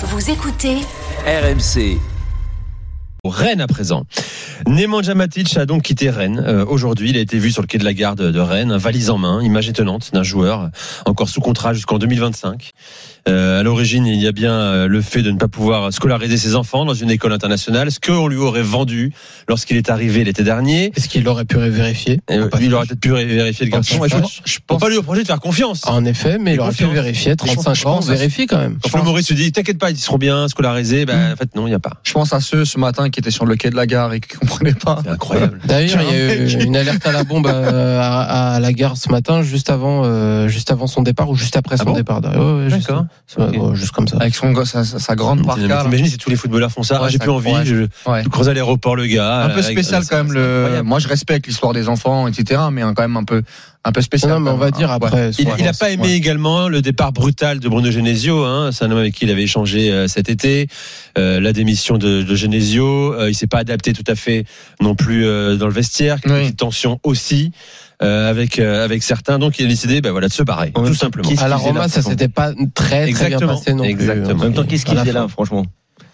Vous écoutez RMC. Rennes à présent. Nemanja Matic a donc quitté Rennes euh, aujourd'hui. Il a été vu sur le quai de la gare de, de Rennes, valise en main, image étonnante d'un joueur encore sous contrat jusqu'en 2025. Euh, à l'origine, il y a bien euh, le fait de ne pas pouvoir scolariser ses enfants dans une école internationale, ce qu'on lui aurait vendu lorsqu'il est arrivé l'été dernier. Est-ce qu'il aurait pu vérifier? Euh, il aurait peut-être pu vérifier le garçon. je Ouais, je pense- je peux pas lui reprocher de faire confiance. En effet, mais il aurait pu confiance. vérifier. 35 je ans, pense à- vérifie quand même. Quand Maurice se dit, t'inquiète pas, ils seront bien scolarisés, ben, en fait, non, il n'y a pas. Je pense à ceux ce matin qui étaient sur le quai de la gare et qui comprenaient pas. C'est incroyable. D'ailleurs, il y a eu une alerte à la bombe euh, à, à la gare ce matin, juste avant, euh, juste avant son départ ou juste après Ah son bon départ. Ouais, ouais, juste, ouais, comme ça. Avec son, sa, sa- sa grande parka. T'imagines si tous les footballeurs font ça, Ouais, ah, j'ai plus envie, je, je creuse à l'aéroport le gars. Un peu euh, spécial c'est- quand même c'est le. Moi je respecte l'histoire des enfants, etc. Mais quand même un peu, un peu spécial. Non, mais on va même. dire après. Il, ouais. il a pas aimé Ouais. également le départ brutal de Bruno Genesio. Hein. C'est un homme avec qui il avait échangé euh, cet été. Euh, la démission de, de Genesio. Euh, il s'est pas adapté tout à fait non plus euh, dans le vestiaire. Oui. Petite tension aussi euh, avec euh, avec certains. Donc il a décidé, ben voilà, de se barrer, tout simplement. À la Roma, ça s'était pas très très bien Exactement. passé non plus. Exactement. En même temps, qu'est-ce qu'il faisait là, franchement?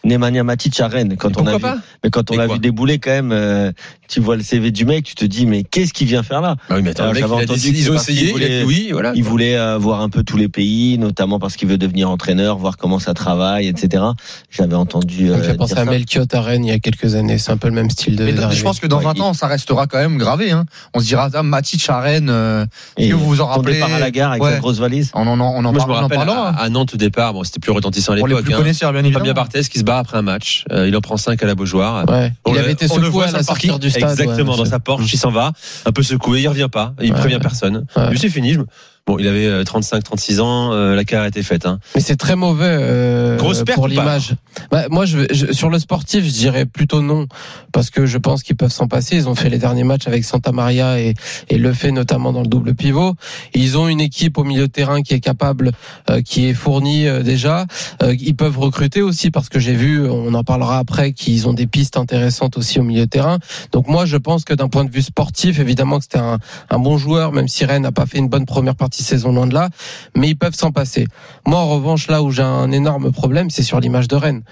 Nemanja Matic à Rennes, quand on a Pourquoi vu, pas mais quand on l'a vu débouler quand même, euh, tu vois le CV du mec, tu te dis mais qu'est-ce qu'il vient faire là? Bah oui, mais attends, Alors, le mec, j'avais il a entendu décidé- ils ont essayé, il voulait- oui, voilà. Il voulait euh, voir un peu tous les pays, notamment parce qu'il veut devenir entraîneur, voir comment ça travaille, etc. J'avais entendu. Ça me euh, fait penser dire à ça. Melchiot à Rennes il y a quelques années. C'est un peu le même style de. Je pense que dans Ouais, 20 il- ans, ça restera quand même gravé. Hein. On se dira, ah, Matic à Rennes, euh, que vous vous en rappelez départ à la gare avec Ouais. sa grosse valise. on en, on en, Moi, je par- me on en rappelle parlera. à, à Nantes au départ, bon, c'était plus retentissant à Pour les l'époque. plus hein. connaisseurs, bien évidemment. Fabien Barthez qui se bat après un match. Euh, il en prend 5 à la Beaujoire. Ouais. Il le- avait été secoué voit à la sortie du stade. Exactement, ouais, dans sa Porsche, il s'en va, un peu secoué, il revient pas, il prévient personne. C'est fini. je me- Bon, il avait euh, 35, 36 ans, euh, la carrière était faite. Hein. Mais c'est très mauvais euh, Grosse perte pour l'image. Bah, moi, je, je- sur le sportif, je dirais plutôt non, parce que je pense qu'ils peuvent s'en passer. Ils ont fait les derniers matchs avec Santa Maria et, et le fait notamment dans le double pivot. Ils ont une équipe au milieu de terrain qui est capable, euh, qui est fournie euh, déjà. Euh, ils peuvent recruter aussi, parce que j'ai vu, on en parlera après, qu'ils ont des pistes intéressantes aussi au milieu de terrain. Donc moi, je pense que d'un point de vue sportif, évidemment que c'était un, un bon joueur, même si Rennes n'a pas fait une bonne première partie de saison loin de là, mais ils peuvent s'en passer. Moi, en revanche, là où j'ai un énorme problème, c'est sur l'image de Rennes.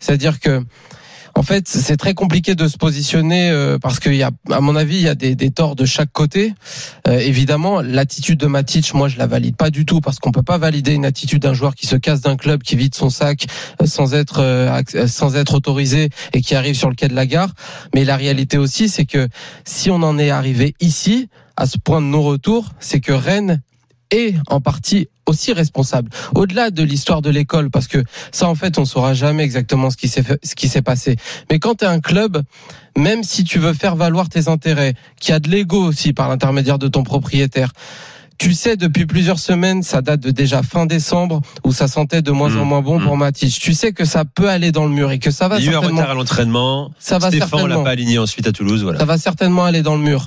C'est-à-dire que, en fait, c'est très compliqué de se positionner euh, parce qu'il y a, à mon avis, il y a des, des torts de chaque côté. Euh, évidemment, l'attitude de Matic, moi, je la valide pas du tout parce qu'on peut pas valider une attitude d'un joueur qui se casse d'un club, qui vide son sac euh, sans être euh, sans être autorisé et qui arrive sur le quai de la gare. Mais la réalité aussi, c'est que si on en est arrivé ici, à ce point de non-retour, c'est que Rennes est en partie aussi responsable. Au-delà de l'histoire de l'école, parce que ça, en fait, on saura jamais exactement ce qui s'est ce qui s'est passé. Mais quand tu es un club, même si tu veux faire valoir tes intérêts, qui a de l'ego aussi par l'intermédiaire de ton propriétaire, tu sais depuis plusieurs semaines, ça date de déjà fin décembre, où ça sentait de moins en Mmh, moins bon mmh. pour Matic. Tu sais que ça peut aller dans le mur et que ça va Il y a eu un certainement, retard à l'entraînement. ça va Stéphane, on l'a certainement pas aligné ensuite à Toulouse. Voilà. ça va certainement aller dans le mur.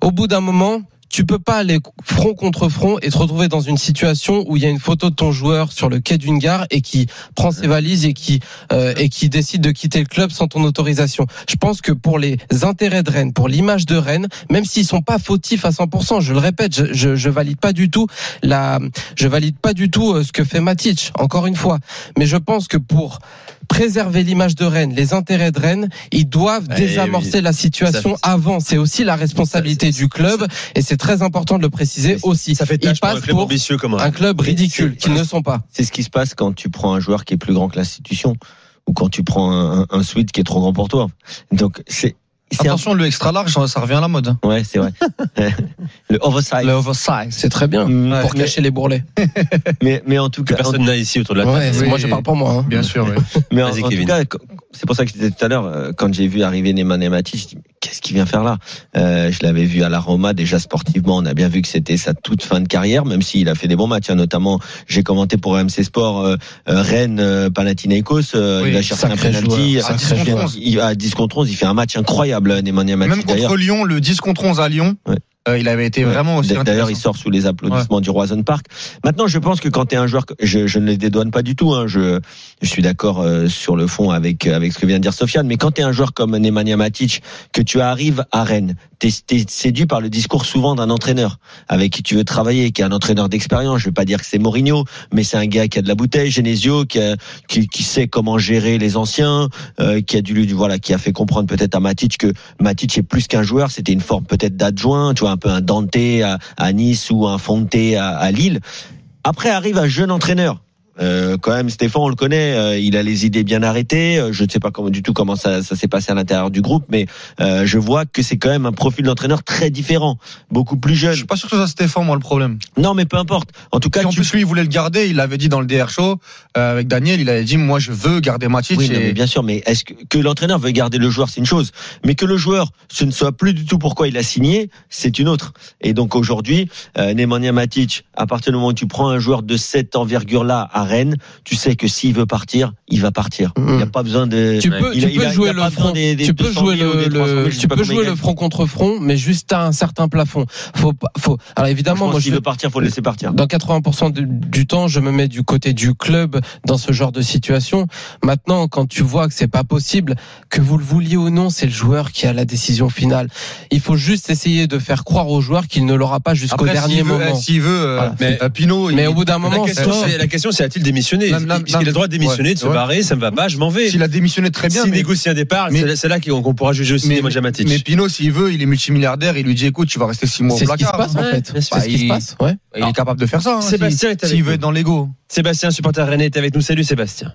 Au bout d'un moment, tu peux pas aller front contre front et te retrouver dans une situation où il y a une photo de ton joueur sur le quai d'une gare et qui prend ses valises et qui euh, et qui décide de quitter le club sans ton autorisation. Je pense que pour les intérêts de Rennes, pour l'image de Rennes, même s'ils sont pas fautifs à 100%, je le répète, je, je, je valide pas du tout la, je valide pas du tout euh, ce que fait Matic. Encore une fois, mais je pense que pour préserver l'image de Rennes, les intérêts de Rennes, ils doivent Eh désamorcer oui. la situation avant. C'est aussi la responsabilité Ça- du club et c'est très important de le préciser aussi. Ça fait Ils tâche pour un passent club pour ambitieux comme un. club ridicule qu'ils ne sont pas. C'est ce qui se passe quand tu prends un joueur qui est plus grand que l'institution ou quand tu prends un, un, un suite qui est trop grand pour toi. Donc c'est un- Attention, le extra large, ça revient à la mode. ouais c'est vrai. le oversize. Le oversize. C'est très bien Mm, pour mais- cacher les bourrelets. mais mais en tout cas personne n'a ici autour de la Ouais, table. oui. moi je parle pour moi. hein. Bien sûr, oui. Mais en, tout cas, c'est pour ça que je disais tout à l'heure, euh, quand j'ai vu arriver Neymar Matic, je dis, qu'est-ce qu'il vient faire là? Euh, Je l'avais vu à la Roma, déjà sportivement, on a bien vu que c'était sa toute fin de carrière, même s'il a fait des bons matchs. hein, notamment, j'ai commenté pour MC Sport euh, euh, Rennes, euh, Panathinaikos, euh, Oui, il a cherché un penalty. à sacré 10 contre joueur. 11, il, à 10 contre 11, il fait un match incroyable, Neymar Matic. Même contre. Lyon, le 10 contre 11 à Lyon, Ouais. Euh, il avait été vraiment aussi D'ailleurs, il sort sous les applaudissements du Roison Park. Maintenant, je pense que quand tu es un joueur, je, je ne les dédouane pas du tout. Hein, je, je suis d'accord euh, sur le fond avec avec ce que vient de dire Sofiane. Mais quand tu es un joueur comme Nemanja Matic, que tu arrives à Rennes, tu es, séduit par le discours souvent d'un entraîneur avec qui tu veux travailler, qui est un entraîneur d'expérience. Je vais pas dire que c'est Mourinho, mais c'est un gars qui a de la bouteille, Genesio, qui, a- qui, qui sait comment gérer les anciens, euh, qui a dû lui- voilà, qui a fait comprendre peut-être à Matic que Matic est plus qu'un joueur. C'était une forme peut-être d'adjoint, tu vois, un peu un Dante à, Nice ou un Fonte à Lille. Après arrive un jeune entraîneur. Euh, quand même, Stéphane, on le connaît, euh, il a les idées bien arrêtées. Euh, Je ne sais pas comment, du tout comment ça, ça s'est passé à l'intérieur du groupe, mais euh, je vois que c'est quand même un profil d'entraîneur très différent, beaucoup plus Je jeune. suis pas sûr que ce soit Stéphane, moi, le problème. Non, mais peu importe. En tout cas, Si en tu- plus, lui, il voulait le garder, il l'avait dit dans le DR show, euh, avec Daniel, il avait dit, moi, je veux garder Matic. Oui, non, mais bien sûr, mais est-ce que, que l'entraîneur veut garder le joueur, c'est une chose, mais que le joueur, ce ne soit plus du tout pourquoi il a signé, c'est une autre. Et donc aujourd'hui, euh, Nemanja Matic, à partir du moment où tu prends un joueur de cette envergure-là à Rennes, tu sais que s'il veut partir, il va partir. Il n'y a pas besoin de. Tu peux, Il tu a- il peux a- jouer il le front, des- des tu peux 200 jouer 000 ou le, des 300 000, le- je sais tu peux jouer il le front contre front, mais juste à un certain plafond. Faut, faut. Alors évidemment, moi s'il je veut partir, faut le laisser partir. dans 80% du, du temps, je me mets du côté du club dans ce genre de situation. Maintenant, quand tu vois que c'est pas possible, que vous le vouliez ou non, c'est le joueur qui a la décision finale. Il faut juste essayer de faire croire au joueur qu'il ne l'aura pas jusqu'au Après, dernier s'il veut, moment. eh, S'il veut, euh, Voilà. Mais- Pinot, Mais il- au bout d'un La moment, question, stop. c'est, la question, c'est non, Est-ce qu'il a le droit de démissionner, ouais, de se ouais. barrer Ça me va pas, je m'en vais. s'il a démissionné très bien, S'il mais, négocie un départ, mais- c'est, là qu'on, pourra juger aussi mais, Nemanja Matic. mais Pinot, s'il veut, il est multimilliardaire, il lui dit, écoute, tu vas rester six mois au C'est ce qui se placard. passe en fait. C'est ce qui se Il- passe. Ouais. Il est capable de faire ça. hein, Sébastien s'il- est avec S'il veut être dans l'ego. Sébastien, supporter Rennais, est avec nous. Salut Sébastien.